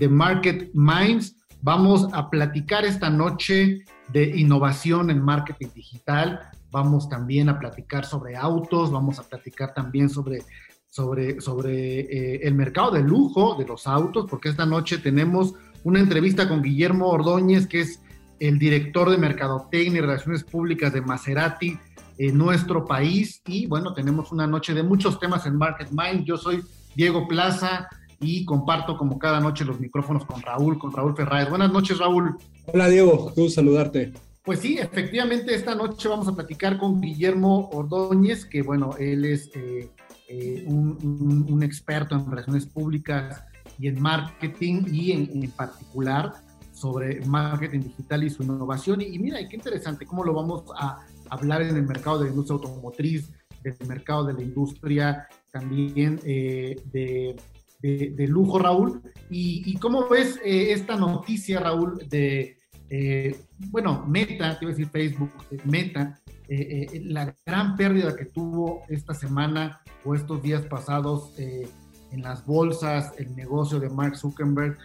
de Market Minds. Vamos a platicar esta noche de innovación en marketing digital. Vamos también a platicar sobre autos, vamos a platicar también sobre, sobre, sobre eh, el mercado de lujo de los autos, porque esta noche tenemos una entrevista con Guillermo Ordóñez, que es el director de Mercadotecnia y Relaciones Públicas de Maserati en nuestro país. Y bueno, tenemos una noche de muchos temas en Market Mind. Yo soy Diego Plaza y comparto como cada noche los micrófonos con Raúl, con Raúl Ferraez. Buenas noches, Raúl. Hola, Diego. Gusto saludarte. Pues sí, efectivamente, esta noche vamos a platicar con Guillermo Ordóñez, que bueno, él es eh, eh, un, un, experto en relaciones públicas y en marketing y en, en particular sobre marketing digital y su innovación. Y, y mira, qué interesante cómo lo vamos a hablar en el mercado de la industria automotriz, del mercado de la industria también eh, de, de, lujo, Raúl. ¿Y, cómo ves eh, esta noticia, Raúl, de, eh, bueno, Meta, te iba a decir Facebook, Meta, la gran pérdida que tuvo esta semana o estos días pasados en las bolsas, el negocio de Mark Zuckerberg,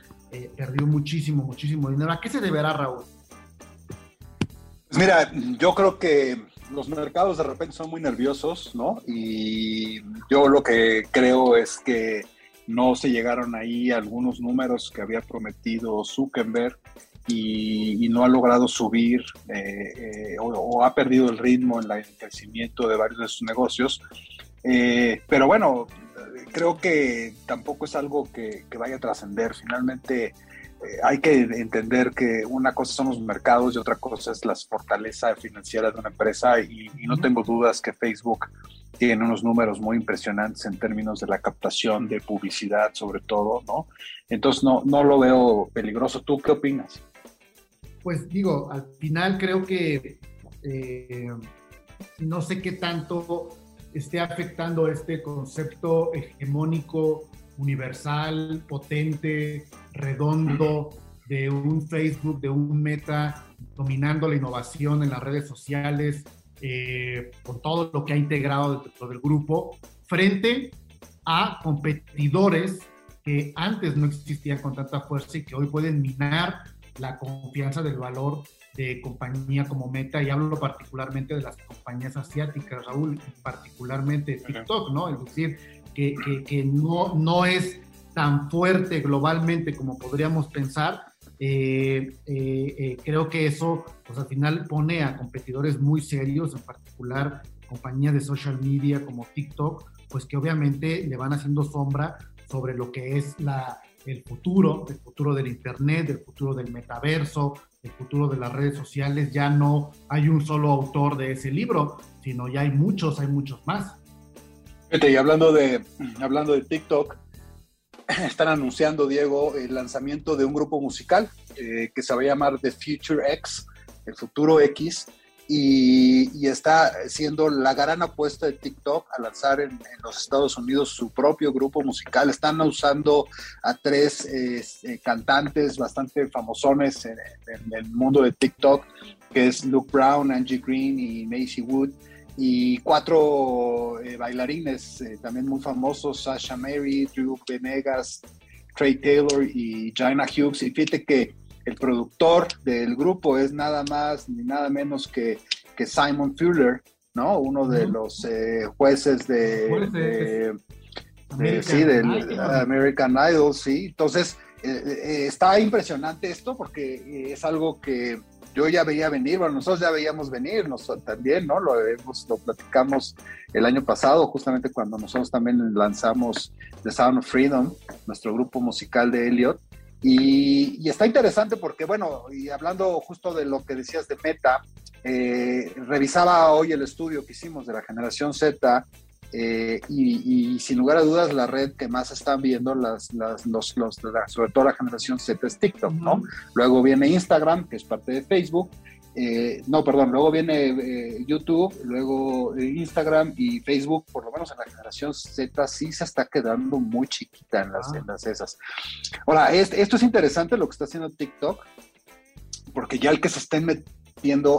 perdió muchísimo, muchísimo dinero. ¿A qué se deberá, Raúl? Mira, yo creo que los mercados de repente son muy nerviosos, ¿no? Y yo lo que creo es que no se llegaron ahí algunos números que había prometido Zuckerberg y, no ha logrado subir eh, eh, o, ha perdido el ritmo en, el crecimiento de varios de sus negocios. Eh, pero bueno, creo que tampoco es algo que, vaya a trascender. Finalmente, hay que entender que una cosa son los mercados y otra cosa es la fortaleza financiera de una empresa y, no tengo dudas que Facebook tiene unos números muy impresionantes en términos de la captación de publicidad sobre todo, ¿no? Entonces no, no lo veo peligroso. ¿Tú qué opinas? Pues digo, al final creo que eh, no sé qué tanto esté afectando este concepto hegemónico universal, potente, redondo de un Facebook, de un Meta, dominando la innovación en las redes sociales, eh, con todo lo que ha integrado dentro del grupo, frente a competidores que antes no existían con tanta fuerza y que hoy pueden minar la confianza del valor de compañía como Meta, y hablo particularmente de las compañías asiáticas, Raúl, particularmente TikTok, ¿no? Es decir, que, no, no es tan fuerte globalmente como podríamos pensar, eh, eh, eh, creo que eso, pues al final pone a competidores muy serios, en particular compañías de social media como TikTok, pues que obviamente le van haciendo sombra sobre lo que es la, el futuro, el futuro del Internet, el futuro del metaverso, el futuro de las redes sociales. Ya no hay un solo autor de ese libro, sino ya hay muchos, hay muchos más. Y hablando de, hablando de TikTok, están anunciando, Diego, el lanzamiento de un grupo musical eh, que se va a llamar The Future X, el futuro X, y, está siendo la gran apuesta de TikTok al lanzar en, los Estados Unidos su propio grupo musical. Están usando a tres este, cantantes bastante famosones en, el mundo de TikTok, que es Luke Brown, Angie Green y Macy Wood, y cuatro eh, bailarines eh, también muy famosos, Sasha Mary, Drew Venegas, Trey Taylor y Jaina Hughes. Y fíjate que el productor del grupo es nada más ni nada menos que, que Simon Fuller, ¿no? Uno de los eh, jueces de, sí, del American Idol, sí. Entonces, está impresionante esto porque es algo que yo ya veía venir, bueno, nosotros ya veíamos venir, nosotros también, ¿no? Lo, lo platicamos el año pasado, justamente cuando nosotros también lanzamos The Sound of Freedom, nuestro grupo musical de Elliot, y, está interesante porque, bueno, y hablando justo de lo que decías de Meta, eh, revisaba hoy el estudio que hicimos de la generación Z eh, y, sin lugar a dudas la red que más están viendo las, las los, los, sobre todo la generación Z es TikTok, ¿no? Luego viene Instagram, que es parte de Facebook, eh, no, perdón, luego viene eh, YouTube, luego Instagram y Facebook, por lo menos en la generación Z, sí se está quedando muy chiquita en las, ah. esas. Ahora, esto es interesante lo que está haciendo TikTok, porque ya el que se estén metiendo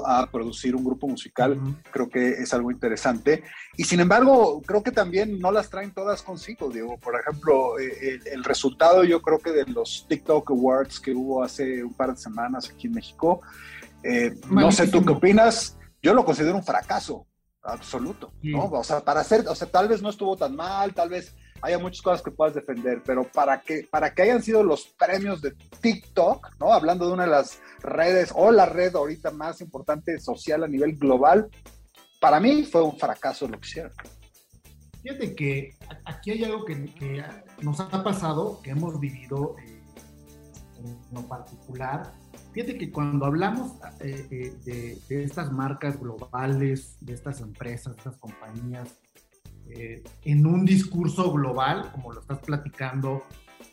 a producir un grupo musical, creo que es algo interesante. Y sin embargo, creo que también no las traen todas consigo, Diego. Por ejemplo, el, el resultado yo creo que de los TikTok Awards que hubo hace un par de semanas aquí en México, eh, no sé tú qué opinas, yo lo considero un fracaso absoluto, ¿no? O sea, para hacer, o sea, tal vez no estuvo tan mal, tal vez haya muchas cosas que puedas defender, pero para que, para que hayan sido los premios de TikTok, ¿no? Hablando de una de las redes o la red ahorita más importante social a nivel global, para mí fue un fracaso lo que hicieron. Fíjate que aquí hay algo que, nos ha pasado, que hemos vivido eh, en lo particular, Fíjate que cuando hablamos eh, eh, de, estas marcas globales, de estas empresas, de estas compañías, eh, en un discurso global, como lo estás platicando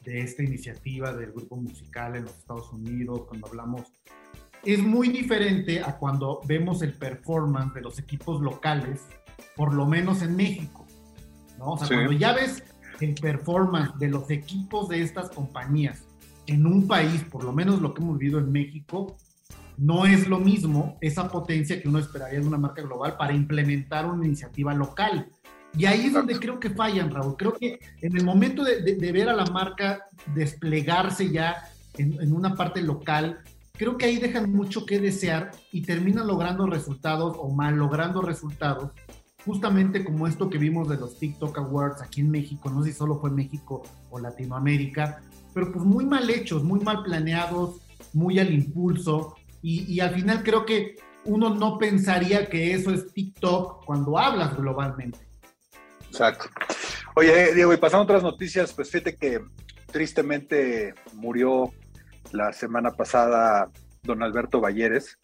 de esta iniciativa del grupo musical en los Estados Unidos, cuando hablamos, es muy diferente a cuando vemos el performance de los equipos locales, por lo menos en México. ¿no? O sea, cuando ya ves el performance de los equipos de estas compañías en un país, por lo menos lo que hemos vivido en México, no es lo mismo esa potencia que uno esperaría de una marca global para implementar una iniciativa local. Y ahí es donde creo que fallan, Raúl. Creo que en el momento de, ver a la marca desplegarse ya en, una parte local, creo que ahí dejan mucho que desear y terminan logrando resultados o mal logrando resultados, justamente como esto que vimos de los TikTok Awards aquí en México, no sé si solo fue México o Latinoamérica, pero pues muy mal hechos, muy mal planeados, muy al impulso. Y, al final creo que uno no pensaría que eso es TikTok cuando hablas globalmente. Exacto. Oye, Diego, y pasando a otras noticias, pues fíjate que tristemente murió la semana pasada don Alberto Valleres.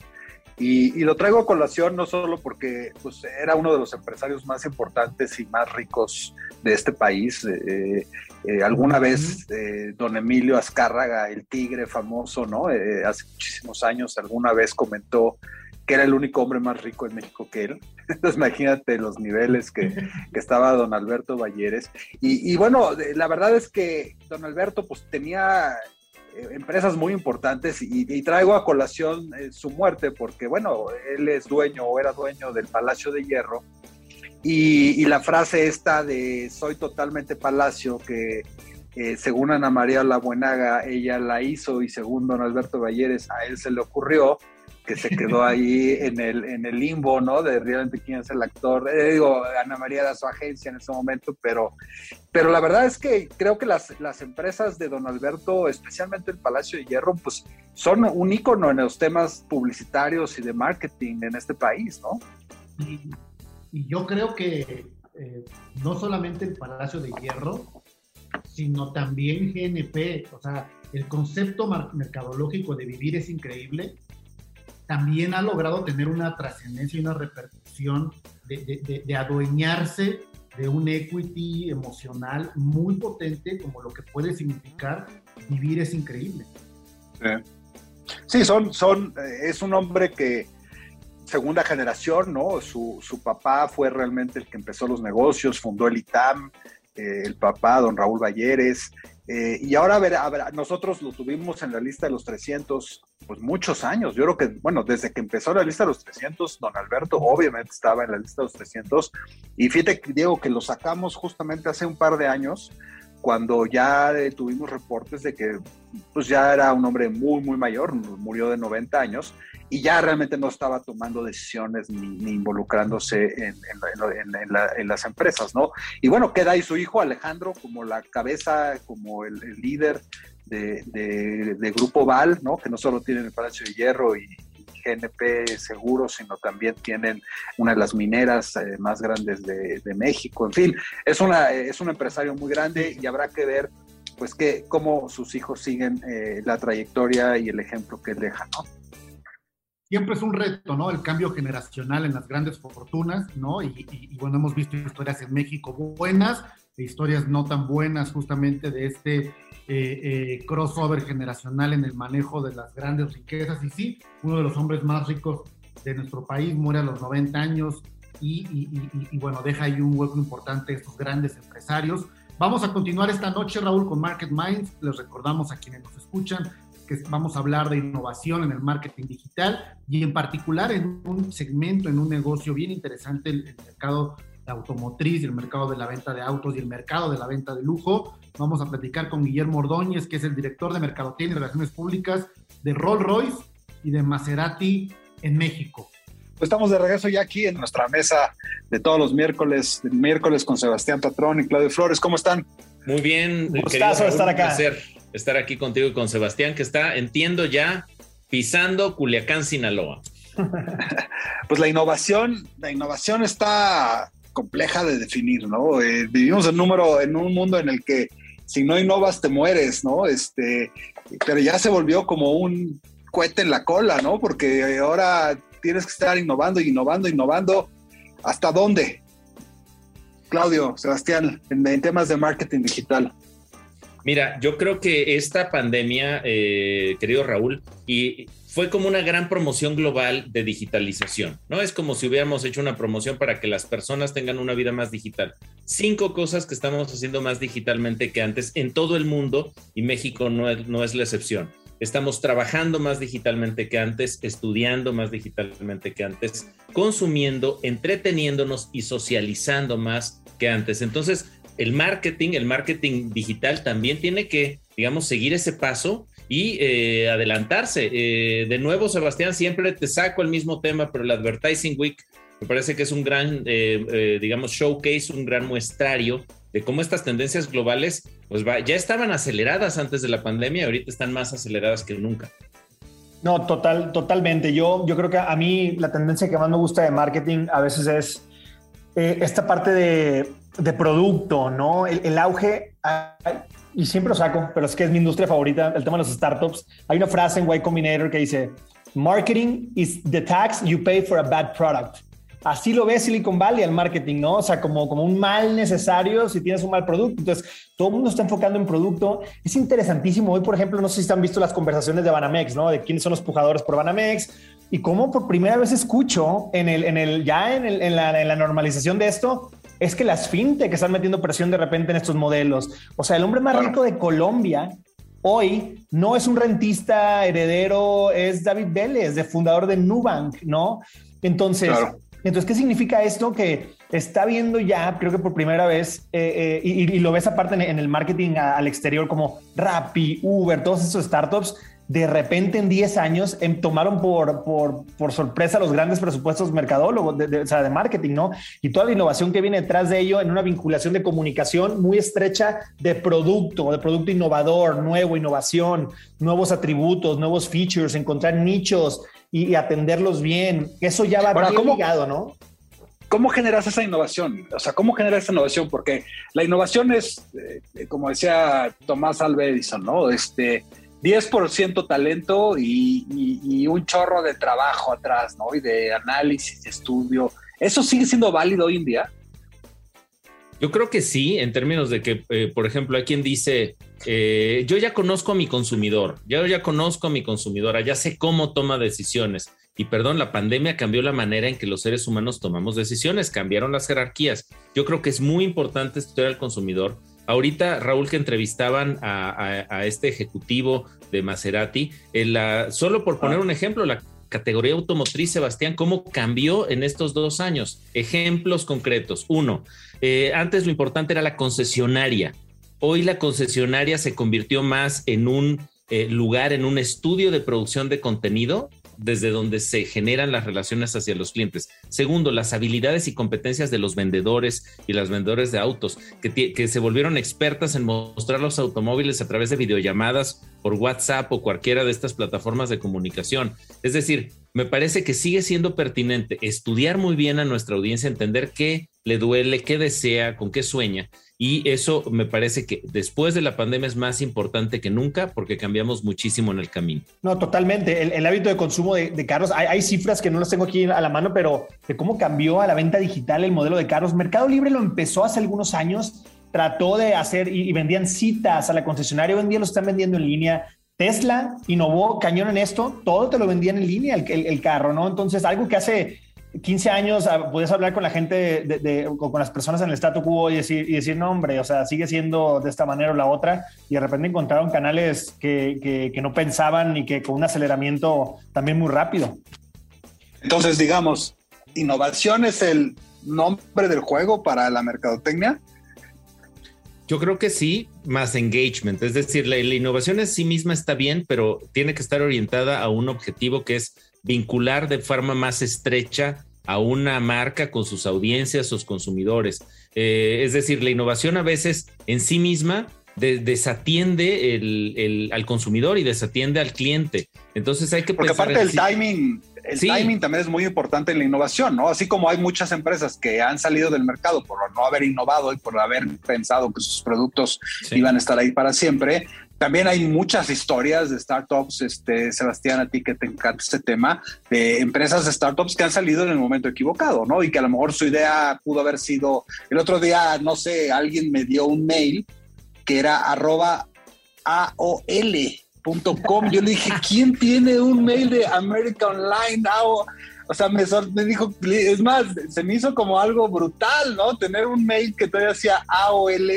Y, lo traigo a colación no solo porque pues, era uno de los empresarios más importantes y más ricos de este país. Eh, eh, alguna vez eh, don Emilio Azcárraga, el tigre famoso, ¿no? hace muchísimos años, alguna vez comentó que era el único hombre más rico en México que él. Entonces imagínate los niveles que, que estaba don Alberto Valleres. Y, y, bueno, la verdad es que don Alberto pues tenía eh, empresas muy importantes y, traigo a colación eh, su muerte porque, bueno, él es dueño o era dueño del Palacio de Hierro y, la frase esta de soy totalmente Palacio que eh, según Ana María La Buenaga ella la hizo y según don Alberto Valleres a él se le ocurrió, que se quedó ahí en el, en el limbo, ¿no? De realmente quién es el actor. Eh, digo, Ana María era su agencia en ese momento, pero, pero la verdad es que creo que las, las empresas de Don Alberto, especialmente el Palacio de Hierro, pues son un ícono en los temas publicitarios y de marketing en este país, ¿no? Y, yo creo que eh, no solamente el Palacio de Hierro, sino también GNP, o sea, el concepto mercadológico de vivir es increíble también ha logrado tener una trascendencia y una repercusión de, adueñarse de un equity emocional muy potente como lo que puede significar vivir es increíble. Sí, son, son, eh, es un hombre que segunda generación, ¿no? Su, su, papá fue realmente el que empezó los negocios, fundó el ITAM, eh, el papá, don Raúl Valleres, eh, y ahora a nosotros lo tuvimos en la lista de los 300, pues muchos años. Yo creo que, bueno, desde que empezó la lista de los 300, don Alberto obviamente estaba en la lista de los 300. Y fíjate, Diego, que lo sacamos justamente hace un par de años, cuando ya eh, tuvimos reportes de que pues ya era un hombre muy, muy mayor, murió de 90 años, y ya realmente no estaba tomando decisiones ni, involucrándose en, las empresas, ¿no? Y bueno, queda ahí su hijo Alejandro como la cabeza, como el, líder de, Grupo Val, ¿no? Que no solo tienen el Palacio de Hierro y, GNP Seguros, sino también tienen una de las mineras eh, más grandes de, México. En fin, es, una, es un empresario muy grande y habrá que ver pues que cómo sus hijos siguen eh, la trayectoria y el ejemplo que dejan, ¿no? Siempre es un reto, ¿no? El cambio generacional en las grandes fortunas, ¿no? Y, bueno, hemos visto historias en México buenas, e historias no tan buenas justamente de este eh, eh, crossover generacional en el manejo de las grandes riquezas. Y sí, uno de los hombres más ricos de nuestro país muere a los 90 años y, y bueno, deja ahí un hueco importante estos grandes empresarios. Vamos a continuar esta noche, Raúl, con Market Minds. Les recordamos a quienes nos escuchan que vamos a hablar de innovación en el marketing digital y en particular en un segmento, en un negocio bien interesante, el, mercado de automotriz, el mercado de la venta de autos y el mercado de la venta de lujo. Vamos a platicar con Guillermo Ordóñez, que es el director de Mercadotecnia y Relaciones Públicas de Rolls Royce y de Maserati en México. Pues estamos de regreso ya aquí en nuestra mesa de todos los miércoles, miércoles con Sebastián Patrón y Claudio Flores. ¿Cómo están? Muy bien. Gustazo estar acá estar aquí contigo y con Sebastián, que está, entiendo ya, pisando Culiacán, Sinaloa. Pues la innovación, la innovación está compleja de definir, ¿no? Eh, vivimos en, número, en un mundo en el que si no innovas te mueres, ¿no? Este, pero ya se volvió como un cohete en la cola, ¿no? Porque ahora tienes que estar innovando, innovando, innovando. ¿Hasta dónde? Claudio, Sebastián, en temas de marketing digital. Mira, yo creo que esta pandemia, eh, querido Raúl, y fue como una gran promoción global de digitalización, ¿no? Es como si hubiéramos hecho una promoción para que las personas tengan una vida más digital. Cinco cosas que estamos haciendo más digitalmente que antes en todo el mundo y México no es, no es la excepción. Estamos trabajando más digitalmente que antes, estudiando más digitalmente que antes, consumiendo, entreteniéndonos y socializando más que antes. Entonces, el marketing, el marketing digital también tiene que, digamos, seguir ese paso y eh, adelantarse. Eh, de nuevo, Sebastián, siempre te saco el mismo tema, pero el Advertising Week me parece que es un gran, eh, digamos, showcase, un gran muestrario de cómo estas tendencias globales, pues ya estaban aceleradas antes de la pandemia, ahorita están más aceleradas que nunca. No, total, totalmente. Yo, yo creo que a mí la tendencia que más me gusta de marketing a veces es esta parte de de producto, ¿no? El, auge, y siempre lo saco, pero es que es mi industria favorita, el tema de los startups. Hay una frase en Y Combinator que dice, marketing is the tax you pay for a bad product. Así lo ve Silicon Valley al marketing, ¿no? O sea, como, como un mal necesario si tienes un mal producto. Entonces, todo el mundo está enfocando en producto. Es interesantísimo. Hoy, por ejemplo, no sé si han visto las conversaciones de Banamex, ¿no? De quiénes son los pujadores por Banamex y cómo por primera vez escucho en el, en el, ya en, el, en, la, en la normalización de esto, es que las fintech están metiendo presión de repente en estos modelos. O sea, el hombre más rico de Colombia hoy no es un rentista heredero, es David Vélez, de fundador de Nubank, ¿no? Entonces, entonces ¿qué significa esto? Que está viendo ya, creo que por primera vez, eh, eh, y, lo ves aparte en, el marketing al exterior como Rappi, Uber, todos esos startups de repente en 10 años em, tomaron por, por, sorpresa los grandes presupuestos mercadólogos, de, o sea, de marketing, ¿no? Y toda la innovación que viene detrás de ello en una vinculación de comunicación muy estrecha de producto, de producto innovador, nuevo, innovación, nuevos atributos, nuevos features, encontrar nichos y, atenderlos bien. Eso ya va bien ligado, ¿no? ¿Cómo generas esa innovación? O sea, ¿cómo generas esa innovación? Porque la innovación es, eh, como decía Tomás Alva Edison, ¿no? Este, 10% talento y, un chorro de trabajo atrás, ¿no? Y de análisis, estudio. ¿Eso sigue siendo válido hoy en día? Yo creo que sí, en términos de que, eh, por ejemplo, hay quien dice, eh, yo ya conozco a mi consumidor, yo ya conozco a mi consumidora, ya sé cómo toma decisiones. Y perdón, la pandemia cambió la manera en que los seres humanos tomamos decisiones, cambiaron las jerarquías. Yo creo que es muy importante estudiar al consumidor. Ahorita, Raúl, que entrevistaban a, este ejecutivo de Maserati, solo por poner un ejemplo, la categoría automotriz, Sebastián, ¿cómo cambió en estos dos años? Ejemplos concretos. Uno, eh, antes lo importante era la concesionaria. Hoy la concesionaria se convirtió más en un eh, lugar, en un estudio de producción de contenido desde donde se generan las relaciones hacia los clientes. Segundo, las habilidades y competencias de los vendedores y las vendedores de autos, que, que, se volvieron expertas en mostrar los automóviles a través de videollamadas por WhatsApp o cualquiera de estas plataformas de comunicación. Es decir, me parece que sigue siendo pertinente estudiar muy bien a nuestra audiencia, entender qué le duele, qué desea, con qué sueña y eso me parece que después de la pandemia es más importante que nunca porque cambiamos muchísimo en el camino. No, totalmente. El, hábito de consumo de, carros, hay, cifras que no las tengo aquí a la mano, pero de cómo cambió a la venta digital el modelo de carros. Mercado Libre lo empezó hace algunos años, trató de hacer y, vendían citas a la concesionaria, hoy en día lo están vendiendo en línea. Tesla innovó cañón en esto, todo te lo vendían en línea el, el carro, ¿no? Entonces, algo que hace 15 años ah, puedes hablar con la gente, de, con las personas en el statu quo y decir, y decir, no, hombre, o sea, sigue siendo de esta manera o la otra, y de repente encontraron canales que, que, no pensaban y que con un aceleramiento también muy rápido. Entonces, digamos, innovación es el nombre del juego para la mercadotecnia. Yo creo que sí, más engagement, es decir, la, la innovación en sí misma está bien, pero tiene que estar orientada a un objetivo que es vincular de forma más estrecha a una marca con sus audiencias, sus consumidores. Eh, es decir, la innovación a veces en sí misma desatiende al consumidor y desatiende al cliente. Entonces hay que Porque aparte del timing, el timing también es muy importante en la innovación, ¿no? Así como hay muchas empresas que han salido del mercado por no haber innovado y por haber pensado que sus productos iban a estar ahí para siempre, también hay muchas historias de startups, este, Sebastián, a ti que te encanta este tema, de empresas de startups que han salido en el momento equivocado, ¿no? Y que a lo mejor su idea pudo haber sido, el otro día, no sé, alguien me dio un mail que era arroba AOL.com. Yo le dije, ¿quién tiene un mail de America Online? O sea, me, me, dijo, es más, se me hizo como algo brutal, ¿no? Tener un mail que todavía hacía AOL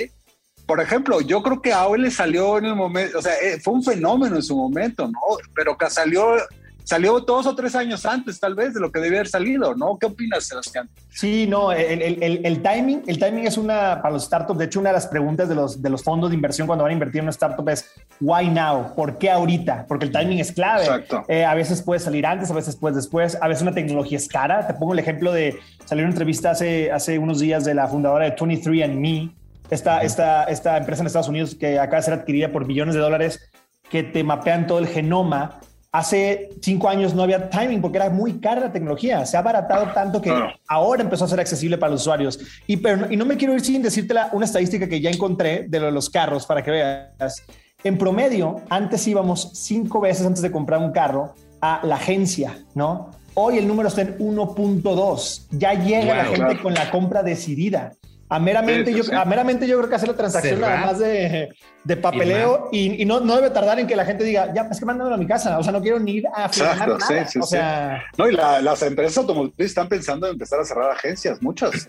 por ejemplo, yo creo que AOL salió en el momento, o sea, eh, fue un fenómeno en su momento, ¿no? Pero que salió, salió dos o tres años antes, tal vez, de lo que debía haber salido, ¿no? ¿Qué opinas, Sebastián? Sí, no, el, timing, el timing es una, para los startups, de hecho, una de las preguntas de los, de los fondos de inversión cuando van a invertir en una startup es, ¿why now? ¿Por qué ahorita? Porque el timing es clave. Exacto. Eh, a veces puede salir antes, a veces puede después, a veces una tecnología es cara. Te pongo el ejemplo de, salió una entrevista hace, hace unos días de la fundadora de 23andMe, esta, esta, esta empresa en Estados Unidos que acaba de ser adquirida por billones de dólares, que te mapean todo el genoma. Hace cinco años no había timing porque era muy cara la tecnología. Se ha abaratado tanto que ahora empezó a ser accesible para los usuarios. Y, pero, y no me quiero ir sin decirte una estadística que ya encontré de los carros para que veas. En promedio, antes íbamos cinco veces antes de comprar un carro a la agencia, ¿no? Hoy el número está en 1.2. Ya llega la gente con la compra decidida. A meramente, yo, meramente yo creo que hacer la transacción nada más de, de papeleo y, no, no, debe tardar en que la gente diga, ya, es que mándamelo a mi casa, o sea, no quiero ni ir a firmar nada. o sea... No, y las empresas automotrices están pensando en empezar a cerrar agencias, muchas.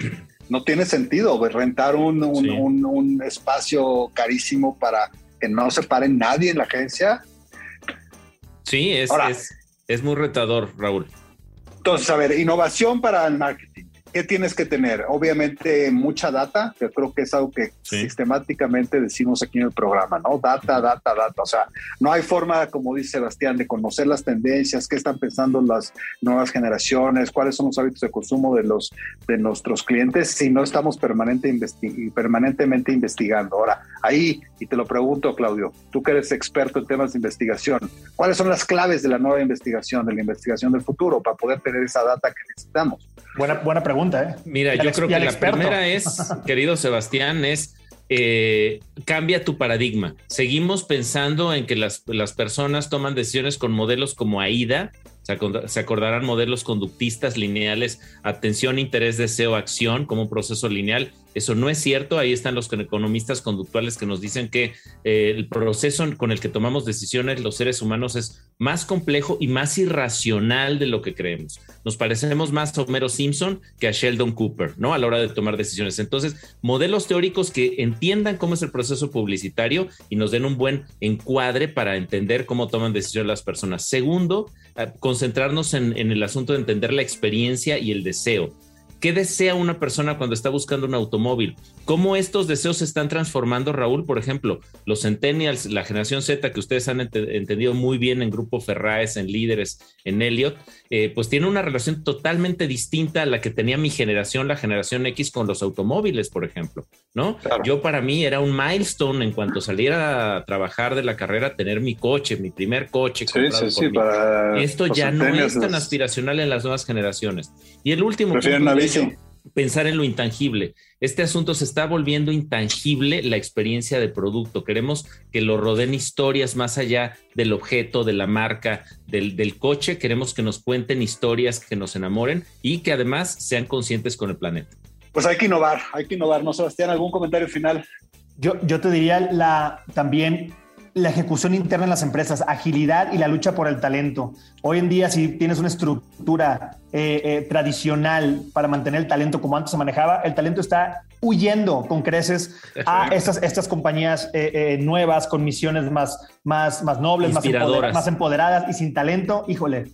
No tiene sentido pues, rentar un, un, un, espacio carísimo para que no se pare nadie en la agencia. Sí, es, es, es muy retador, Raúl. Entonces, a ver, innovación para el marketing. ¿Qué tienes que tener? Obviamente mucha data, que creo que es algo que sistemáticamente decimos aquí en el programa, ¿no? Data, data, data. O sea, no hay forma, como dice Sebastián, de conocer las tendencias, qué están pensando las nuevas generaciones, cuáles son los hábitos de consumo de, los, de nuestros clientes si no estamos permanente permanentemente investigando. Ahora, ahí, y te lo pregunto, Claudio, tú que eres experto en temas de investigación, ¿cuáles son las claves de la nueva investigación, de la investigación del futuro, para poder tener esa data que necesitamos? Buena, buena pregunta, ¿eh? Mira, yo creo que la primera es, querido Sebastián, es eh, cambia tu paradigma. Seguimos pensando en que las, las personas toman decisiones con modelos como AIDA, se acordarán modelos conductistas lineales, atención, interés, deseo, acción como un proceso lineal. Eso no es cierto. Ahí están los economistas conductuales que nos dicen que eh, el proceso con el que tomamos decisiones los seres humanos es más complejo y más irracional de lo que creemos. Nos parecemos más a Homero Simpson que a Sheldon Cooper, ¿no? A la hora de tomar decisiones. Entonces, modelos teóricos que entiendan cómo es el proceso publicitario y nos den un buen encuadre para entender cómo toman decisiones las personas. Segundo, eh, concentrarnos en, en el asunto de entender la experiencia y el deseo. ¿Qué desea una persona cuando está buscando un automóvil? ¿Cómo estos deseos se están transformando, Raúl? Por ejemplo, los centennials, la generación Z que ustedes han entendido muy bien en Grupo Ferraes, en Líderes, en Elliot, eh, pues tiene una relación totalmente distinta a la que tenía mi generación, la generación X, con los automóviles, por ejemplo, ¿no? Yo para mí era un milestone en cuanto saliera a trabajar de la carrera, tener mi coche, mi primer coche. Sí, sí, sí, Esto ya no es tan aspiracional en las nuevas generaciones. Y el último pensar en lo intangible. Este asunto se está volviendo intangible la experiencia de producto. Queremos que lo rodeen historias más allá del objeto, de la marca, del, del, coche. Queremos que nos cuenten historias que nos enamoren y que además sean conscientes con el planeta. Pues hay que innovar, hay que innovar. ¿No, Sebastián? ¿Algún comentario final? Yo, yo te diría la, también la ejecución interna en las empresas, agilidad y la lucha por el talento. Hoy en día, si tienes una estructura eh, eh, tradicional para mantener el talento como antes se manejaba, el talento está huyendo con creces a estas, estas compañías eh, nuevas, con misiones más, más, más nobles, más empoderadas, más empoderadas y sin talento. Híjole,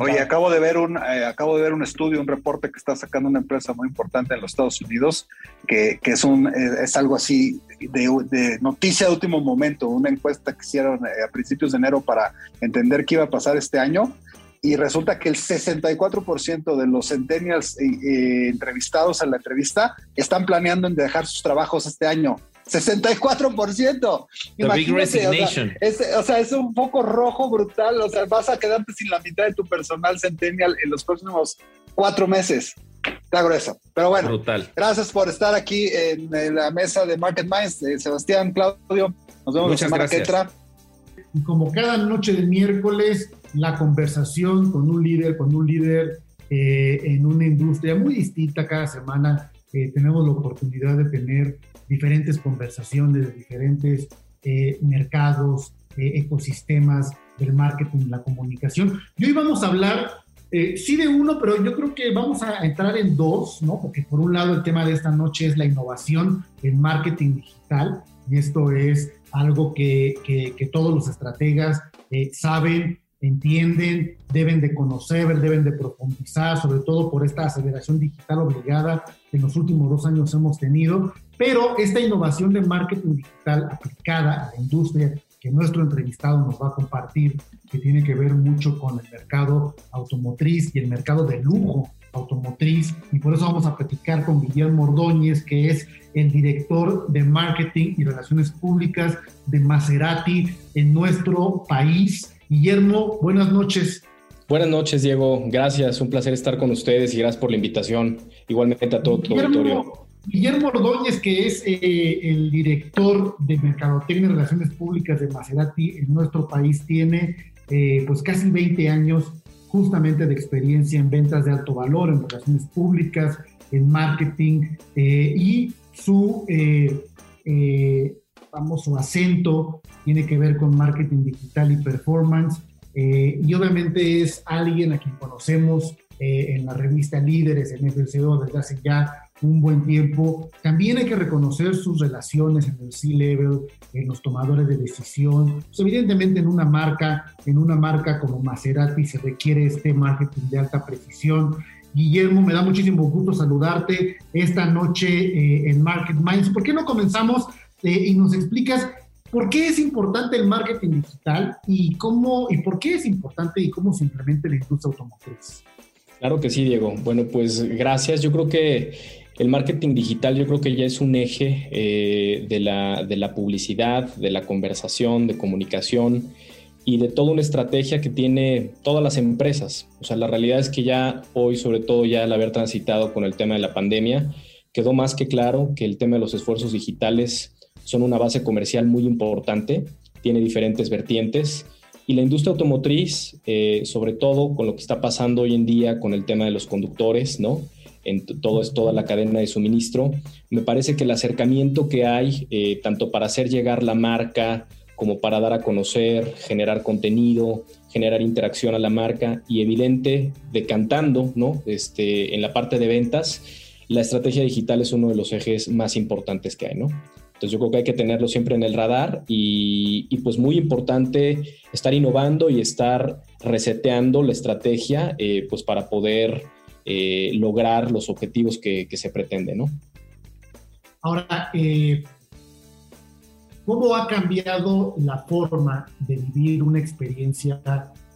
Oye, acabo de ver un eh, acabo de ver un estudio, un reporte que está sacando una empresa muy importante en los Estados Unidos, que, que es un eh, es algo así de, noticia de último momento, una encuesta que hicieron eh, a principios de enero para entender qué iba a pasar este año. Y resulta que el 64% de los centennials entrevistados en la entrevista están planeando en dejar sus trabajos este año. 64%. The big resignation. O sea, es, un poco rojo brutal. O sea, vas a quedarte sin la mitad de tu personal centennial en los próximos cuatro meses. Está grueso. Pero bueno, brutal. gracias por estar aquí en, la mesa de Market Minds. Eh, Sebastián, Claudio, nos vemos Muchas la semana gracias. Y como cada noche de miércoles, la conversación con un líder, con un líder eh, en una industria muy distinta cada semana. Eh, tenemos la oportunidad de tener diferentes conversaciones de diferentes eh, mercados, eh, ecosistemas del marketing la comunicación. Y hoy vamos a hablar, eh, sí de uno, pero yo creo que vamos a entrar en dos, ¿no? Porque por un lado el tema de esta noche es la innovación en marketing digital, y esto es algo que, que, que todos los estrategas saben entienden, deben de conocer, deben de profundizar, sobre todo por esta aceleración digital obligada que en los últimos dos años hemos tenido, pero esta innovación de marketing digital aplicada a la industria que nuestro entrevistado nos va a compartir, que tiene que ver mucho con el mercado automotriz y el mercado de lujo automotriz, y por eso vamos a platicar con Guillermo Ordóñez, que es el director de marketing y relaciones públicas de Maserati en nuestro país Guillermo, buenas noches. Buenas noches, Diego. Gracias, un placer estar con ustedes y gracias por la invitación. Igualmente a todo tu auditorio. Guillermo Ordóñez, que es eh, el director de Mercadotecnia y Relaciones Públicas de Maserati en nuestro país, tiene eh, pues casi 20 años justamente de experiencia en ventas de alto valor, en relaciones públicas, en marketing eh, y su famoso acento tiene que ver con marketing digital y performance. Eh, y obviamente es alguien a quien conocemos eh, en la revista Líderes, en FCO, desde hace ya un buen tiempo. También hay que reconocer sus relaciones en el C-Level, en los tomadores de decisión. Pues, evidentemente en una marca, en una marca como Maserati se requiere este marketing de alta precisión. Guillermo, me da muchísimo gusto saludarte esta noche eh, en Market Minds. ¿Por qué no comenzamos y nos explicas por qué es importante el marketing digital y cómo y por qué es importante y cómo se implementa en la industria automotriz. Claro que sí, Diego. Bueno, pues gracias. Yo creo que el marketing digital yo creo que ya es un eje eh, de, la, de la publicidad, de la conversación, de comunicación y de toda una estrategia que tiene todas las empresas. O sea, la realidad es que ya hoy, sobre todo ya al haber transitado con el tema de la pandemia, quedó más que claro que el tema de los esfuerzos digitales son una base comercial muy importante, tiene diferentes vertientes y la industria automotriz, eh, sobre todo con lo que está pasando hoy en día con el tema de los conductores, ¿no? en todo, toda la cadena de suministro. Me parece que el acercamiento que hay, eh, tanto para hacer llegar la marca como para dar a conocer, generar contenido, generar interacción a la marca y evidente, decantando ¿no? este, en la parte de ventas, la estrategia digital es uno de los ejes más importantes que hay. ¿no? Entonces yo creo que hay que tenerlo siempre en el radar y, pues muy importante estar innovando y estar reseteando la estrategia eh, pues para poder eh, lograr los objetivos que, se pretenden, ¿no? Ahora, eh, ¿cómo ha cambiado la forma de vivir una experiencia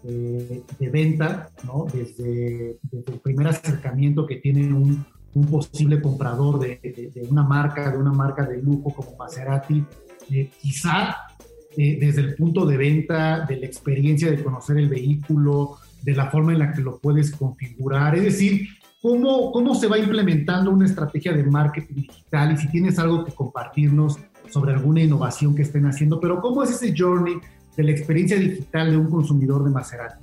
de venta, ¿no? Desde, el primer acercamiento que tiene un, posible comprador de, una marca, de una marca de lujo como Maserati, quizá desde el punto de venta, de la experiencia de conocer el vehículo, de la forma en la que lo puedes configurar. Es decir, ¿cómo, cómo se va implementando una estrategia de marketing digital y si tienes algo que compartirnos sobre alguna innovación que estén haciendo, pero ¿cómo es ese journey de la experiencia digital de un consumidor de Maserati?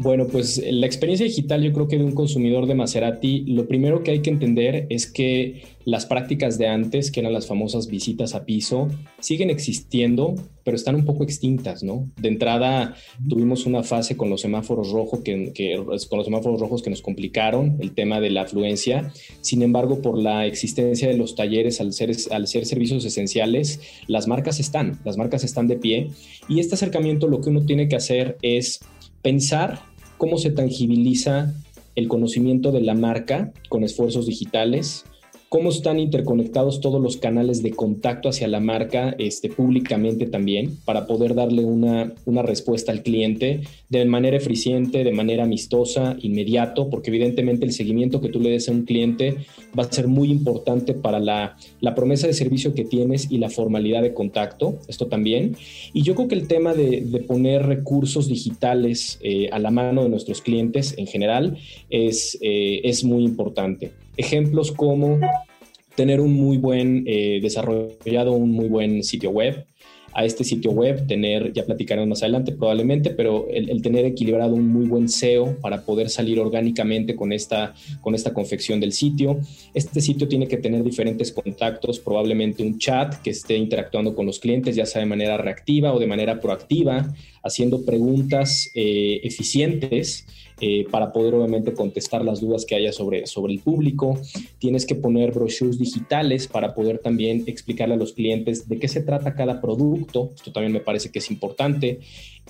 Bueno, pues la experiencia digital yo creo que de un consumidor de Maserati, lo primero que hay que entender es que las prácticas de antes, que eran las famosas visitas a piso, siguen existiendo, pero están un poco extintas, ¿no? De entrada tuvimos una fase con los semáforos rojos que, con los semáforos rojos que nos complicaron el tema de la afluencia. Sin embargo, por la existencia de los talleres al ser, al ser servicios esenciales, las marcas están, las marcas están de pie y este acercamiento lo que uno tiene que hacer es pensar cómo se tangibiliza el conocimiento de la marca con esfuerzos digitales, cómo están interconectados todos los canales de contacto hacia la marca este, públicamente también para poder darle una, una respuesta al cliente de manera eficiente, de manera amistosa, inmediato, porque evidentemente el seguimiento que tú le des a un cliente va a ser muy importante para la, la promesa de servicio que tienes y la formalidad de contacto, esto también. Y yo creo que el tema de, poner recursos digitales eh, a la mano de nuestros clientes en general es, eh, es muy importante. Ejemplos como tener un muy buen eh, desarrollado, un muy buen sitio web, a este sitio web, tener, ya platicaremos más adelante probablemente, pero el, tener equilibrado un muy buen SEO para poder salir orgánicamente con esta, con esta confección del sitio. Este sitio tiene que tener diferentes contactos, probablemente un chat que esté interactuando con los clientes, ya sea de manera reactiva o de manera proactiva, haciendo preguntas eh, eficientes eh, para poder obviamente contestar las dudas que haya sobre, sobre el público. Tienes que poner brochures digitales para poder también explicarle a los clientes de qué se trata cada producto. Esto también me parece que es importante.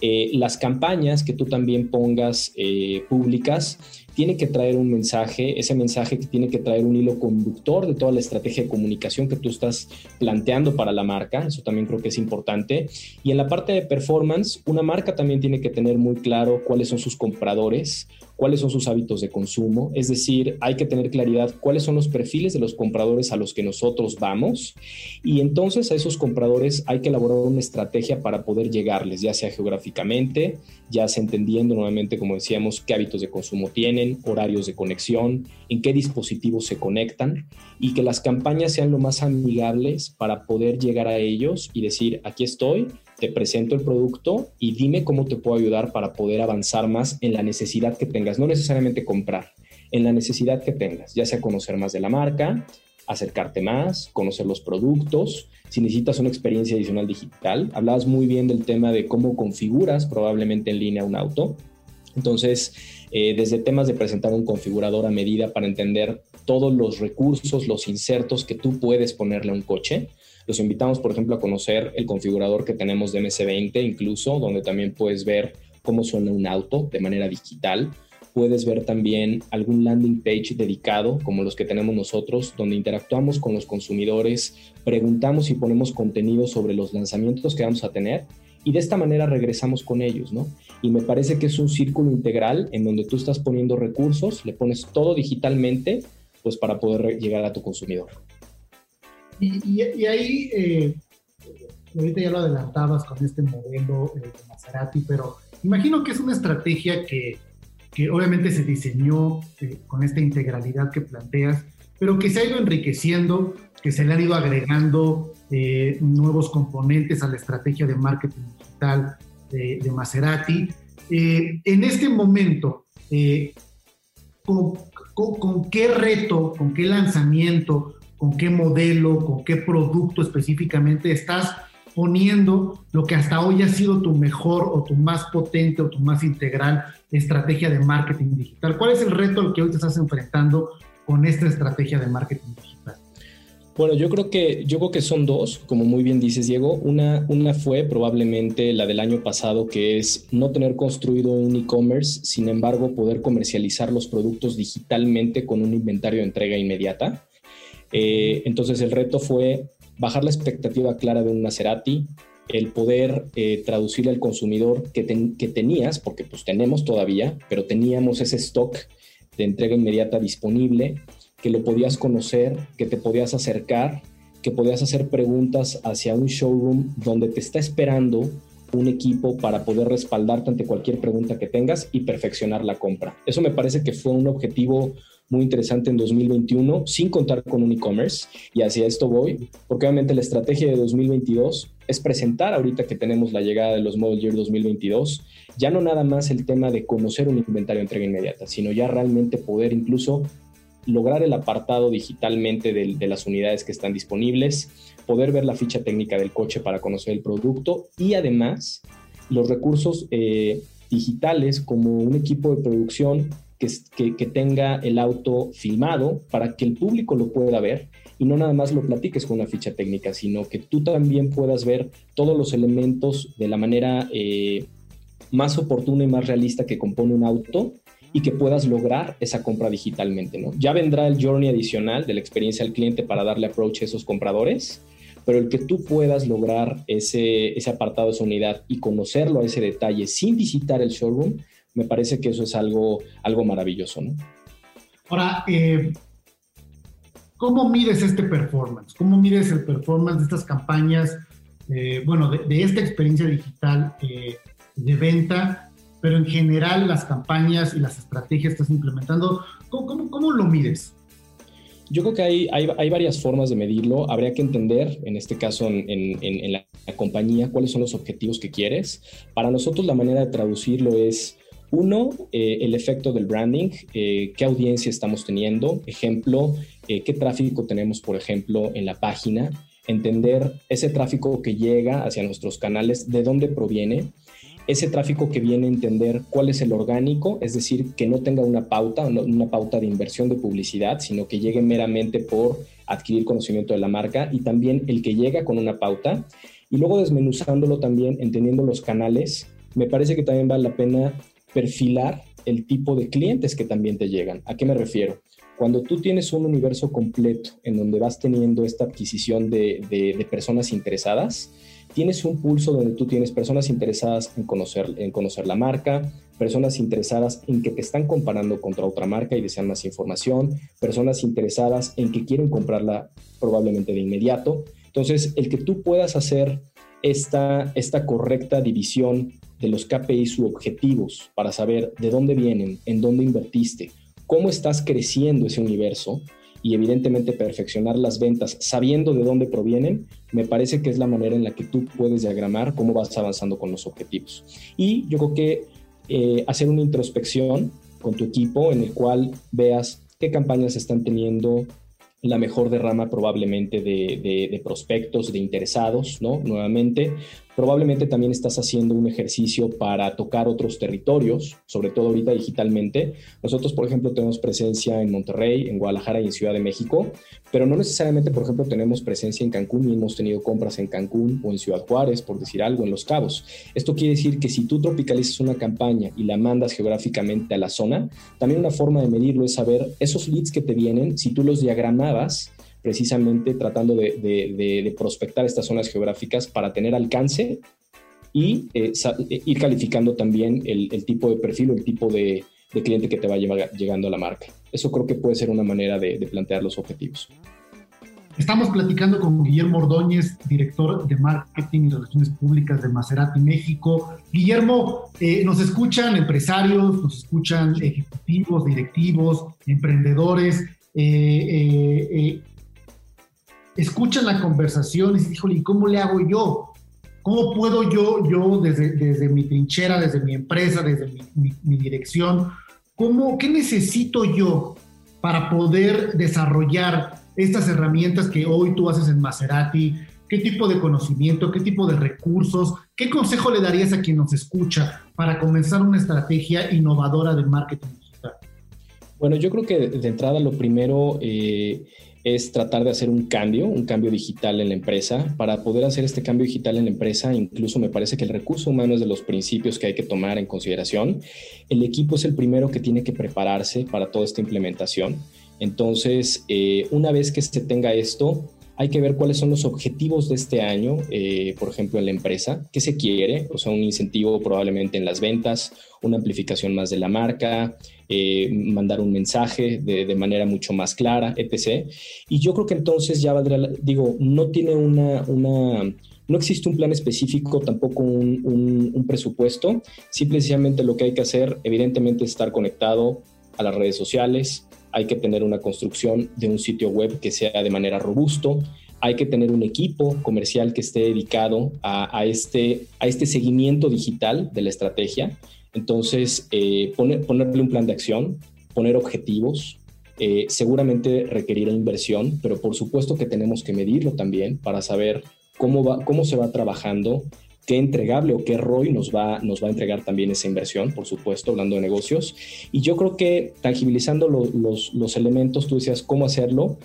Eh, las campañas que tú también pongas eh, públicas tiene que traer un mensaje, ese mensaje que tiene que traer un hilo conductor de toda la estrategia de comunicación que tú estás planteando para la marca, eso también creo que es importante. Y en la parte de performance, una marca también tiene que tener muy claro cuáles son sus compradores, cuáles son sus hábitos de consumo, es decir, hay que tener claridad cuáles son los perfiles de los compradores a los que nosotros vamos y entonces a esos compradores hay que elaborar una estrategia para poder llegarles, ya sea geográficamente, ya sea entendiendo nuevamente, como decíamos, qué hábitos de consumo tienen, horarios de conexión, en qué dispositivos se conectan y que las campañas sean lo más amigables para poder llegar a ellos y decir, aquí estoy, te presento el producto y dime cómo te puedo ayudar para poder avanzar más en la necesidad que tengas, no necesariamente comprar, en la necesidad que tengas, ya sea conocer más de la marca, acercarte más, conocer los productos, si necesitas una experiencia adicional digital. Hablabas muy bien del tema de cómo configuras probablemente en línea un auto. Entonces, eh, desde temas de presentar un configurador a medida para entender todos los recursos, los insertos que tú puedes ponerle a un coche, los invitamos, por ejemplo, a conocer el configurador que tenemos de MS20, incluso, donde también puedes ver cómo suena un auto de manera digital. Puedes ver también algún landing page dedicado, como los que tenemos nosotros, donde interactuamos con los consumidores, preguntamos y ponemos contenido sobre los lanzamientos que vamos a tener y de esta manera regresamos con ellos, ¿no? Y me parece que es un círculo integral en donde tú estás poniendo recursos, le pones todo digitalmente, pues para poder llegar a tu consumidor. Y, ahí, eh, ahorita ya lo adelantabas con este modelo eh, de Maserati, pero imagino que es una estrategia que, que obviamente se diseñó eh, con esta integralidad que planteas, pero que se ha ido enriqueciendo, que se le han ido agregando nuevos componentes a la estrategia de marketing digital de, de Maserati. en este momento, ¿con, qué reto, con qué lanzamiento, con qué modelo, con qué producto específicamente estás poniendo lo que hasta hoy ha sido tu mejor o tu más potente o tu más integral estrategia de marketing digital? ¿Cuál es el reto al que hoy te estás enfrentando con esta estrategia de marketing digital? Bueno, yo creo que yo creo que son dos, como muy bien dices, Diego. Una, una fue probablemente la del año pasado, que es no tener construido un e-commerce, sin embargo, poder comercializar los productos digitalmente con un inventario de entrega inmediata. Eh, entonces, el reto fue bajar la expectativa clara de un Maserati, el poder eh, traducirle al consumidor que, que tenías, porque pues tenemos todavía, pero teníamos ese stock de entrega inmediata disponible que lo podías conocer, que te podías acercar, que podías hacer preguntas hacia un showroom donde te está esperando un equipo para poder respaldarte ante cualquier pregunta que tengas y perfeccionar la compra. Eso me parece que fue un objetivo muy interesante en 2021, sin contar con un e-commerce, y hacia esto voy, porque obviamente la estrategia de 2022 es presentar ahorita que tenemos la llegada de los Model Year 2022, ya no nada más el tema de conocer un inventario de entrega inmediata, sino ya realmente poder incluso lograr el apartado digitalmente de, las unidades que están disponibles, poder ver la ficha técnica del coche para conocer el producto y además los recursos eh, digitales como un equipo de producción que, tenga el auto filmado para que el público lo pueda ver y no nada más lo platiques con una ficha técnica, sino que tú también puedas ver todos los elementos de la manera eh, más oportuna y más realista que compone un auto y que puedas lograr esa compra digitalmente, ¿no? Ya vendrá el journey adicional de la experiencia del cliente para darle approach a esos compradores, pero el que tú puedas lograr ese, ese apartado, esa unidad y conocerlo a ese detalle sin visitar el showroom, me parece que eso es algo, algo maravilloso, ¿no? Ahora, eh, ¿cómo mides este performance? ¿Cómo mides el performance de estas campañas, eh, bueno, de, esta experiencia digital eh, de venta pero en general las campañas y las estrategias que estás implementando, ¿cómo, cómo, lo mides? Yo creo que hay, hay, hay, varias formas de medirlo. Habría que entender, en este caso, en, en, la, compañía, cuáles son los objetivos que quieres. Para nosotros la manera de traducirlo es, uno, eh, el efecto del branding, eh, qué audiencia estamos teniendo. Ejemplo, eh, qué tráfico tenemos, por ejemplo, en la página. Entender ese tráfico que llega hacia nuestros canales, de dónde proviene ese tráfico que viene a entender cuál es el orgánico, es decir, que no tenga una pauta, una pauta de inversión de publicidad, sino que llegue meramente por adquirir conocimiento de la marca y también el que llega con una pauta. Y luego desmenuzándolo también, entendiendo los canales, me parece que también vale la pena perfilar el tipo de clientes que también te llegan. ¿A qué me refiero? Cuando tú tienes un universo completo en donde vas teniendo esta adquisición de, personas interesadas, tienes un pulso donde tú tienes personas interesadas en conocer, en conocer la marca, personas interesadas en que te están comparando contra otra marca y desean más información, personas interesadas en que quieren comprarla probablemente de inmediato. Entonces, el que tú puedas hacer esta, esta correcta división de los KPIs u objetivos para saber de dónde vienen, en dónde invertiste, cómo estás creciendo ese universo, y evidentemente perfeccionar las ventas sabiendo de dónde provienen, me parece que es la manera en la que tú puedes diagramar cómo vas avanzando con los objetivos. Y yo creo que eh, hacer una introspección con tu equipo en el cual veas qué campañas están teniendo la mejor derrama probablemente de, de, de, prospectos, de interesados, ¿no? Nuevamente, Probablemente también estás haciendo un ejercicio para tocar otros territorios, sobre todo ahorita digitalmente. Nosotros, por ejemplo, tenemos presencia en Monterrey, en Guadalajara y en Ciudad de México, pero no necesariamente, por ejemplo, tenemos presencia en Cancún y hemos tenido compras en Cancún o en Ciudad Juárez, por decir algo, en Los Cabos. Esto quiere decir que si tú tropicalizas una campaña y la mandas geográficamente a la zona, también una forma de medirlo es saber esos leads que te vienen, si tú los diagramabas, precisamente tratando de, prospectar estas zonas geográficas para tener alcance y eh, eh, ir calificando también el, tipo de perfil o el tipo de, cliente que te va llegando a la marca. Eso creo que puede ser una manera de, plantear los objetivos. Estamos platicando con Guillermo Ordóñez, director de Marketing y Relaciones Públicas de Maserati México. Guillermo, eh, nos escuchan empresarios, nos escuchan ejecutivos, directivos, emprendedores escuchan la conversación y dicen, híjole, ¿y cómo le hago yo? ¿Cómo puedo yo, yo desde, desde mi trinchera, desde mi empresa, desde mi, dirección, ¿cómo, qué necesito yo para poder desarrollar estas herramientas que hoy tú haces en Maserati? ¿Qué tipo de conocimiento, qué tipo de recursos, qué consejo le darías a quien nos escucha para comenzar una estrategia innovadora de marketing digital? Bueno, yo creo que de entrada lo primero eh, es tratar de hacer un cambio, un cambio digital en la empresa. Para poder hacer este cambio digital en la empresa, incluso me parece que el recurso humano es de los principios que hay que tomar en consideración. El equipo es el primero que tiene que prepararse para toda esta implementación. Entonces, eh, una vez que se tenga esto, hay que ver cuáles son los objetivos de este año, eh, por ejemplo, en la empresa, qué se quiere, o sea, un incentivo probablemente en las ventas, una amplificación más de la marca, eh, mandar un mensaje de, manera mucho más clara, etc. Y yo creo que entonces ya valdrá, digo, no tiene una, una no existe un plan específico, tampoco un, un, un presupuesto, simplemente lo que hay que hacer, evidentemente, es estar conectado a las redes sociales, hay que tener una construcción de un sitio web que sea de manera robusto, hay que tener un equipo comercial que esté dedicado a, este, a este seguimiento digital de la estrategia. Entonces, eh, ponerle un plan de acción, poner objetivos, eh, seguramente requerirá inversión, pero por supuesto que tenemos que medirlo también para saber cómo, cómo se va trabajando qué entregable o qué ROI nos va, nos va a entregar también esa inversión, por supuesto, hablando de negocios. Y yo creo que tangibilizando los, los, elementos, tú decías cómo hacerlo.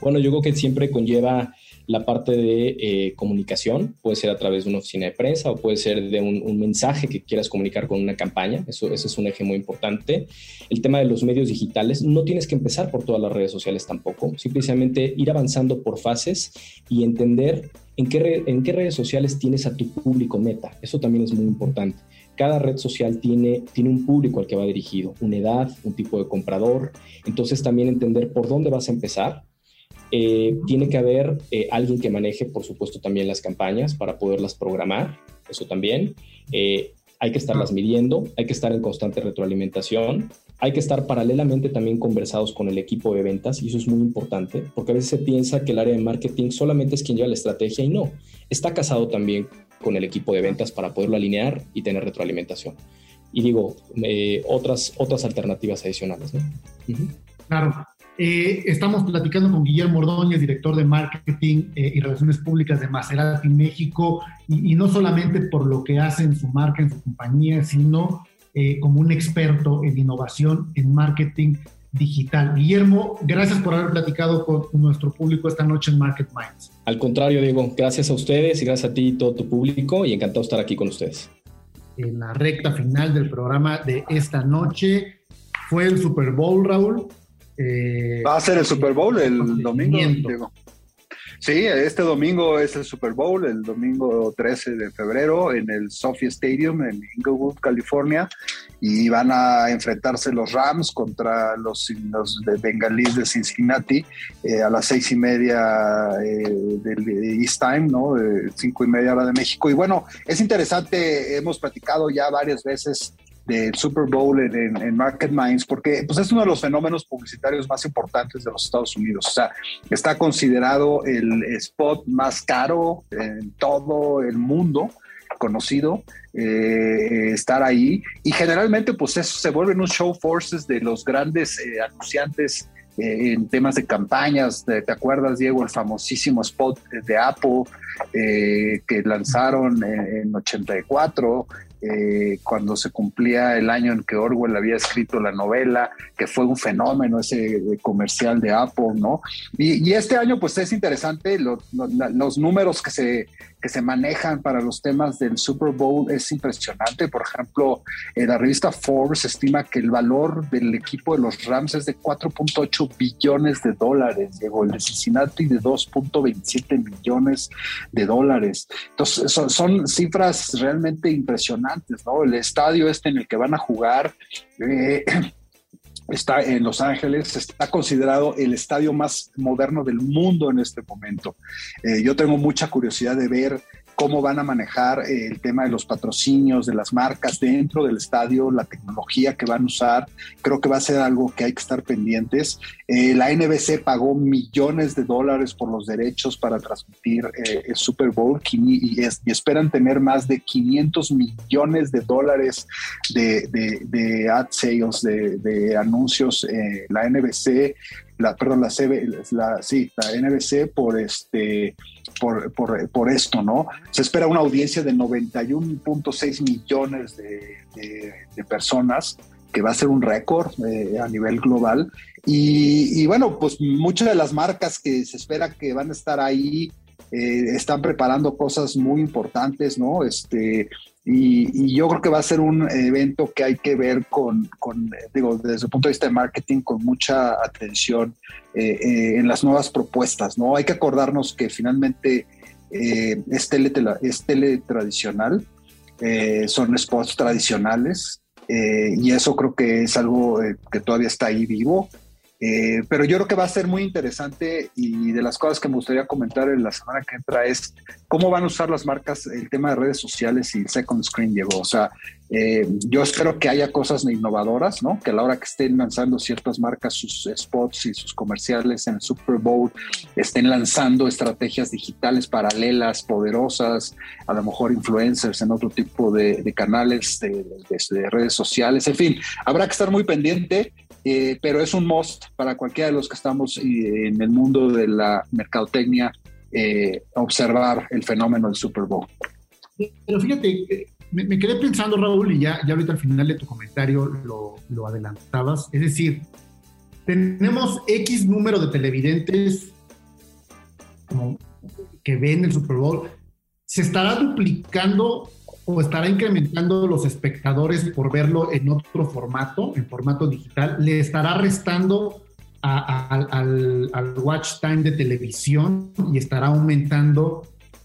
Bueno, yo creo que siempre conlleva la parte de eh, comunicación, puede ser a través de una oficina de prensa o puede ser de un, mensaje que quieras comunicar con una campaña, eso, ese es un eje muy importante. El tema de los medios digitales, no tienes que empezar por todas las redes sociales tampoco, simplemente ir avanzando por fases y entender ¿En qué, ¿En qué redes sociales tienes a tu público meta? Eso también es muy importante. Cada red social tiene, tiene un público al que va dirigido, una edad, un tipo de comprador. Entonces también entender por dónde vas a empezar. Eh, tiene que haber eh, alguien que maneje, por supuesto, también las campañas para poderlas programar. Eso también. Eh, hay que estarlas midiendo, hay que estar en constante retroalimentación hay que estar paralelamente también conversados con el equipo de ventas y eso es muy importante porque a veces se piensa que el área de marketing solamente es quien lleva la estrategia y no, está casado también con el equipo de ventas para poderlo alinear y tener retroalimentación. Y digo, eh, otras, otras alternativas adicionales. Claro. Eh, estamos platicando con Guillermo Ordóñez, director de marketing eh, y relaciones públicas de Maserati México, y, y no solamente por lo que hace en su marca, en su compañía, sino eh, como un experto en innovación, en marketing digital. Guillermo, gracias por haber platicado con nuestro público esta noche en Market Minds. Al contrario, Diego, gracias a ustedes y gracias a ti y todo tu público y encantado estar aquí con ustedes. En la recta final del programa de esta noche fue el Super Bowl, Raúl. Eh, Va a ser el Super Bowl el domingo, Diego. Sí, este domingo es el Super Bowl, el domingo 13 de febrero en el Sophie Stadium en Inglewood, California, y van a enfrentarse los Rams contra los, los de de Cincinnati eh, a las seis y media eh, del East Time, ¿no? cinco y media hora de México. Y bueno, es interesante, hemos platicado ya varias veces del Super Bowl en, Market Minds, porque pues, es uno de los fenómenos publicitarios más importantes de los Estados Unidos. O sea, está considerado el spot más caro en todo el mundo conocido eh, estar ahí y generalmente pues eso se vuelve un show forces de los grandes eh, anunciantes eh, en temas de campañas. ¿Te acuerdas, Diego, el famosísimo spot de Apple que lanzaron en, en 84? Eh, cuando se cumplía el año en que Orwell había escrito la novela, que fue un fenómeno ese comercial de Apple, ¿no? Y, este año, pues es interesante, los números que se que se manejan para los temas del Super Bowl es impresionante. Por ejemplo, eh, la revista Forbes estima que el valor del equipo de los Rams es de 4.8 billones de dólares, llegó el de Cincinnati de 2.27 millones de dólares. Entonces, son, cifras realmente impresionantes, ¿no? El estadio este en el que van a jugar. Eh, está en Los Ángeles, está considerado el estadio más moderno del mundo en este momento. Eh, yo tengo mucha curiosidad de ver cómo van a manejar eh, el tema de los patrocinios de las marcas dentro del estadio, la tecnología que van a usar. Creo que va a ser algo que hay que estar pendientes. Eh, la NBC pagó millones de dólares por los derechos para transmitir eh, el Super Bowl y, esperan tener más de 500 millones de dólares de, ad sales, de, anuncios. la NBC la, perdón, la, CB, sí, la NBC por, este, por, por, esto, ¿no? Se espera una audiencia de 91.6 millones de, de, personas, que va a ser un récord eh, a nivel global. Y, y, bueno, pues muchas de las marcas que se espera que van a estar ahí eh, están preparando cosas muy importantes, ¿no? Este, y, yo creo que va a ser un evento que hay que ver con, digo, desde el punto de vista de marketing, con mucha atención eh, eh, en las nuevas propuestas, ¿no? Hay que acordarnos que finalmente es, tele, es tele tradicional, son spots tradicionales, y eso creo que es algo que todavía está ahí vivo. Eh, pero yo creo que va a ser muy interesante y de las cosas que me gustaría comentar en la semana que entra es cómo van a usar las marcas el tema de redes sociales y second screen llegó. O sea, eh, yo espero que haya cosas innovadoras, ¿no? Que a la hora que estén lanzando ciertas marcas sus spots y sus comerciales en el Super Bowl, estén lanzando estrategias digitales paralelas, poderosas, a lo mejor influencers en otro tipo de, canales de, de redes sociales. En fin, habrá que estar muy pendiente. Eh, pero es un must para cualquiera de los que estamos eh, en el mundo de la mercadotecnia eh, observar el fenómeno del Super Bowl. Pero fíjate, me, quedé pensando, Raúl, y ya, ya ahorita al final de tu comentario lo, lo adelantabas, es decir, tenemos X número de televidentes que ven el Super Bowl, se estará duplicando o estará incrementando los espectadores por verlo en otro formato, en formato digital, le estará restando al, watch time de televisión y estará aumentando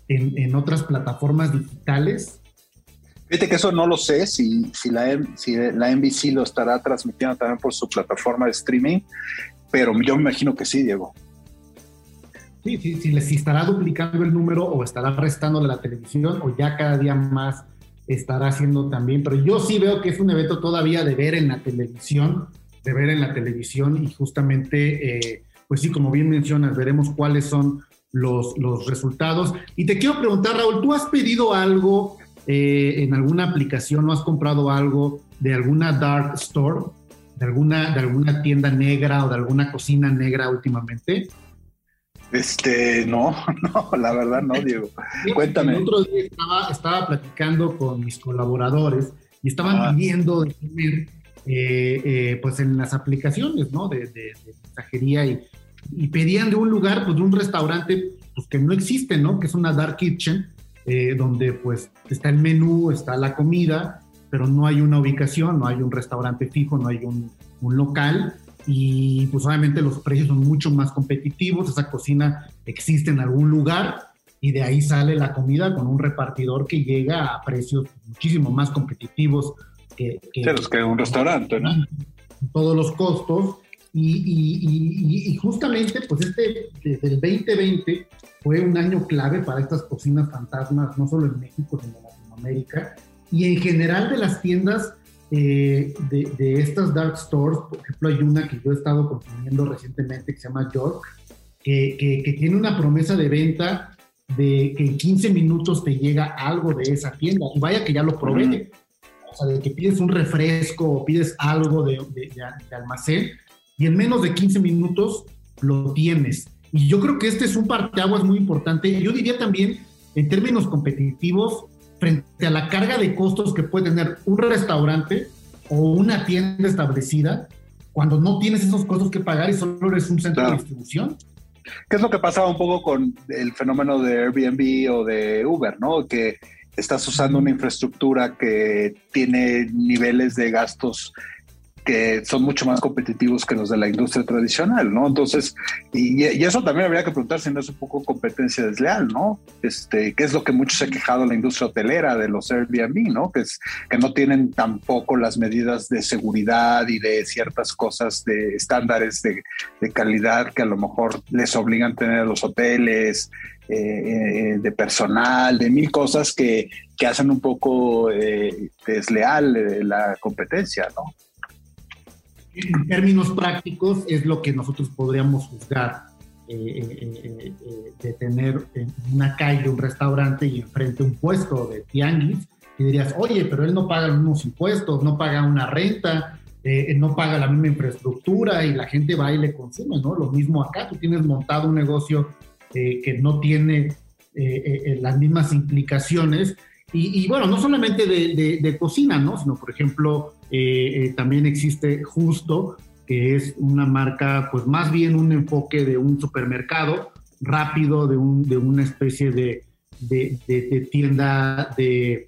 en, otras plataformas digitales. Fíjate que eso no lo sé, si, si, la, si la NBC lo estará transmitiendo también por su plataforma de streaming, pero yo me imagino que sí, Diego. Sí, sí, sí, si estará duplicando el número o estará restándole a la televisión o ya cada día más estará haciendo también, pero yo sí veo que es un evento todavía de ver en la televisión, de ver en la televisión y justamente, eh, pues sí, como bien mencionas, veremos cuáles son los, los resultados. Y te quiero preguntar, Raúl, ¿tú has pedido algo eh, en alguna aplicación o has comprado algo de alguna dark store, de alguna, de alguna tienda negra o de alguna cocina negra últimamente? Este, no, no, la verdad no, Diego. Cuéntame. El otro día estaba, platicando con mis colaboradores y estaban ah. pidiendo de comer, eh, eh, pues en las aplicaciones, ¿no? De, de, mensajería y, y, pedían de un lugar, pues de un restaurante, pues que no existe, ¿no? Que es una dark kitchen, eh, donde pues está el menú, está la comida, pero no hay una ubicación, no hay un restaurante fijo, no hay un, un local y pues obviamente los precios son mucho más competitivos, esa cocina existe en algún lugar y de ahí sale la comida con un repartidor que llega a precios muchísimo más competitivos que, que, que un restaurante, ¿no? Todos los costos y, y, y, justamente pues este desde el 2020 fue un año clave para estas cocinas fantasmas, no solo en México, sino en Latinoamérica y en general de las tiendas eh, de, estas dark stores, por ejemplo, hay una que yo he estado consumiendo recientemente que se llama York, que, que, tiene una promesa de venta de que en 15 minutos te llega algo de esa tienda. Y vaya que ya lo probé. O sea, de que pides un refresco o pides algo de, de, almacén y en menos de 15 minutos lo tienes. Y yo creo que este es un parteaguas muy importante. Yo diría también, en términos competitivos, frente a la carga de costos que puede tener un restaurante o una tienda establecida cuando no tienes esos costos que pagar y solo eres un centro de distribución. ¿Qué es lo que pasaba un poco con el fenómeno de Airbnb o de Uber, ¿no? Que estás usando una infraestructura que tiene niveles de gastos que son mucho más competitivos que los de la industria tradicional, ¿no? Entonces, y, eso también habría que preguntar si no es un poco competencia desleal, ¿no? Este, ¿qué es lo que muchos se ha quejado la industria hotelera de los Airbnb, ¿no? Que es que no tienen tampoco las medidas de seguridad y de ciertas cosas de estándares de, calidad que a lo mejor les obligan a tener a los hoteles, eh, eh, de personal, de mil cosas que, que hacen un poco eh, desleal la competencia, ¿no? En términos prácticos es lo que nosotros podríamos juzgar eh, eh, eh, de tener en una calle un restaurante y enfrente un puesto de tianguis y dirías, oye, pero él no paga mismos impuestos, no paga una renta, no paga la misma infraestructura y la gente va y le consume, ¿no? Lo mismo acá, tú tienes montado un negocio que no tiene las mismas implicaciones y, bueno, no solamente de, cocina, ¿no? Sino, por ejemplo, eh, eh, también existe Justo, que es una marca, pues más bien un enfoque de un supermercado rápido, de, un, de una especie de, de tienda de,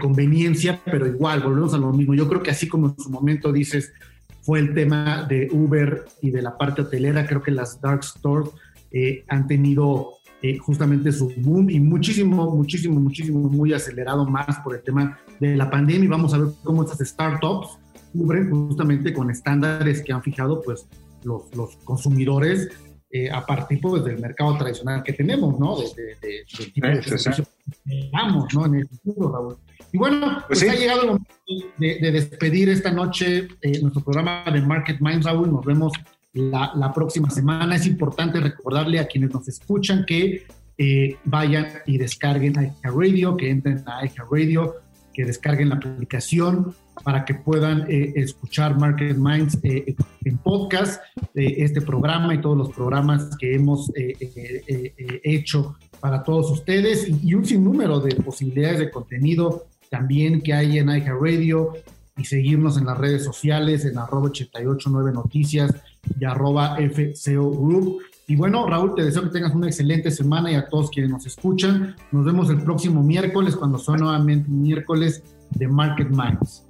conveniencia, pero igual, volvemos a lo mismo. Yo creo que así como en su momento dices, fue el tema de Uber y de la parte hotelera, creo que las dark stores eh, han tenido justamente su boom y muchísimo, muchísimo, muchísimo, muy acelerado más por el tema de la pandemia y vamos a ver cómo estas startups cubren justamente con estándares que han fijado pues los, los consumidores eh, a partir pues, del mercado tradicional que tenemos, ¿no? De, de, del tipo de servicio que vamos, ¿no? En el futuro, Raúl. Y bueno, pues, pues ha llegado el momento de, despedir esta noche eh, nuestro programa de Market Minds, Raúl. Nos vemos la, próxima semana. Es importante recordarle a quienes nos escuchan que eh, vayan y descarguen a Radio, que entren a Radio que descarguen la aplicación para que puedan eh, escuchar Market Minds eh, en podcast, este programa y todos los programas que hemos hecho para todos ustedes y, un sinnúmero de posibilidades de contenido también que hay en Radio y seguirnos en las redes sociales en arroba 889 noticias y arroba FCO Group. Y bueno, Raúl, te deseo que tengas una excelente semana y a todos quienes nos escuchan. Nos vemos el próximo miércoles cuando son nuevamente miércoles de Market Minds.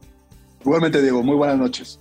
Igualmente, Diego, muy buenas noches.